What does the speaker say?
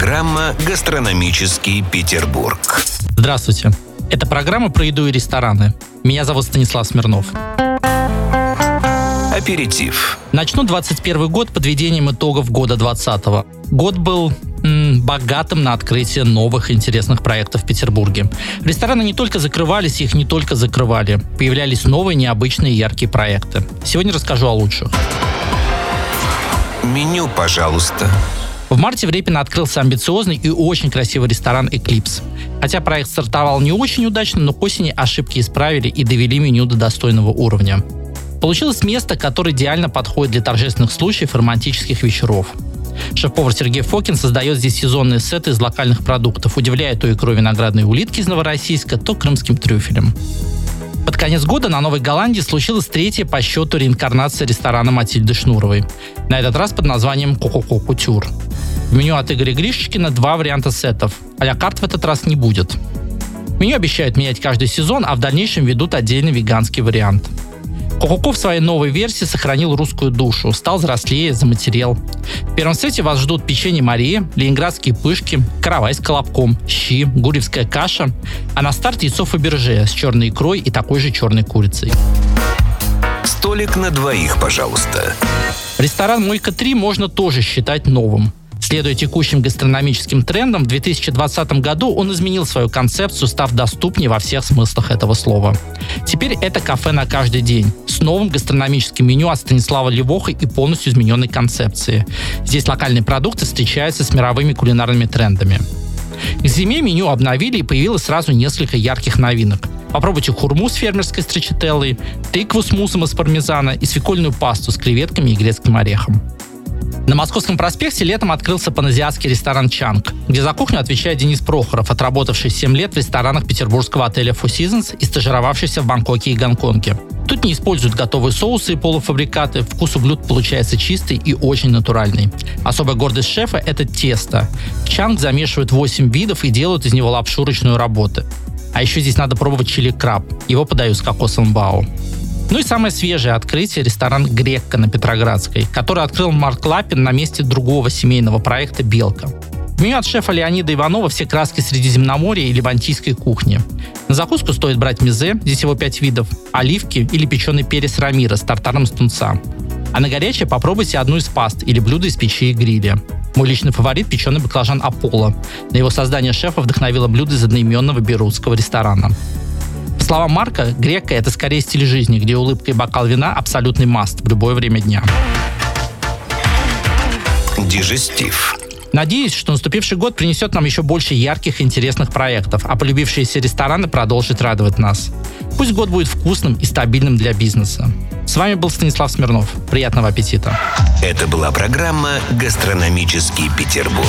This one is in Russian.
программа «Гастрономический Петербург». Здравствуйте. Это программа про еду и рестораны. Меня зовут Станислав Смирнов. Аперитив. Начну 21 год подведением итогов года 20 Год был м, богатым на открытие новых интересных проектов в Петербурге. Рестораны не только закрывались, их не только закрывали. Появлялись новые, необычные, яркие проекты. Сегодня расскажу о лучших. Меню, пожалуйста. В марте в Репино открылся амбициозный и очень красивый ресторан «Эклипс». Хотя проект стартовал не очень удачно, но к осени ошибки исправили и довели меню до достойного уровня. Получилось место, которое идеально подходит для торжественных случаев и романтических вечеров. Шеф-повар Сергей Фокин создает здесь сезонные сеты из локальных продуктов, удивляя то икрой виноградной улитки из Новороссийска, то крымским трюфелем. Под конец года на Новой Голландии случилась третья по счету реинкарнация ресторана Матильды Шнуровой. На этот раз под названием «Ко-ко-ко Кутюр». В меню от Игоря Гришечкина два варианта сетов. А карт в этот раз не будет. Меню обещают менять каждый сезон, а в дальнейшем ведут отдельный веганский вариант – Кококо в своей новой версии сохранил русскую душу, стал взрослее, заматерел. В первом сете вас ждут печенье Марии, ленинградские пышки, каравай с колобком, щи, гуревская каша, а на старте яйцо Фаберже с черной икрой и такой же черной курицей. Столик на двоих, пожалуйста. Ресторан «Мойка-3» можно тоже считать новым. Следуя текущим гастрономическим трендам, в 2020 году он изменил свою концепцию, став доступнее во всех смыслах этого слова. Теперь это кафе на каждый день, с новым гастрономическим меню от Станислава Левоха и полностью измененной концепцией. Здесь локальные продукты встречаются с мировыми кулинарными трендами. К зиме меню обновили и появилось сразу несколько ярких новинок. Попробуйте хурму с фермерской строчителлой, тыкву с муссом из пармезана и свекольную пасту с креветками и грецким орехом. На Московском проспекте летом открылся паназиатский ресторан «Чанг», где за кухню отвечает Денис Прохоров, отработавший 7 лет в ресторанах петербургского отеля Four Seasons и стажировавшийся в Бангкоке и Гонконге. Тут не используют готовые соусы и полуфабрикаты, вкус у блюд получается чистый и очень натуральный. Особая гордость шефа – это тесто. Чанг замешивают 8 видов и делают из него лапшу ручной работы. А еще здесь надо пробовать чили-краб. Его подают с кокосовым бао. Ну и самое свежее открытие – ресторан «Грекка» на Петроградской, который открыл Марк Лапин на месте другого семейного проекта «Белка». В меню от шефа Леонида Иванова все краски Средиземноморья и ливантийской кухни. На закуску стоит брать мизе, здесь его пять видов, оливки или печеный перец рамира с тартаром с тунца. А на горячее попробуйте одну из паст или блюдо из печи и гриля. Мой личный фаворит – печеный баклажан Аполло. На его создание шефа вдохновило блюдо из одноименного берутского ресторана словам Марка, грека – это скорее стиль жизни, где улыбка и бокал вина – абсолютный маст в любое время дня. Дежестив. Надеюсь, что наступивший год принесет нам еще больше ярких и интересных проектов, а полюбившиеся рестораны продолжат радовать нас. Пусть год будет вкусным и стабильным для бизнеса. С вами был Станислав Смирнов. Приятного аппетита. Это была программа «Гастрономический Петербург».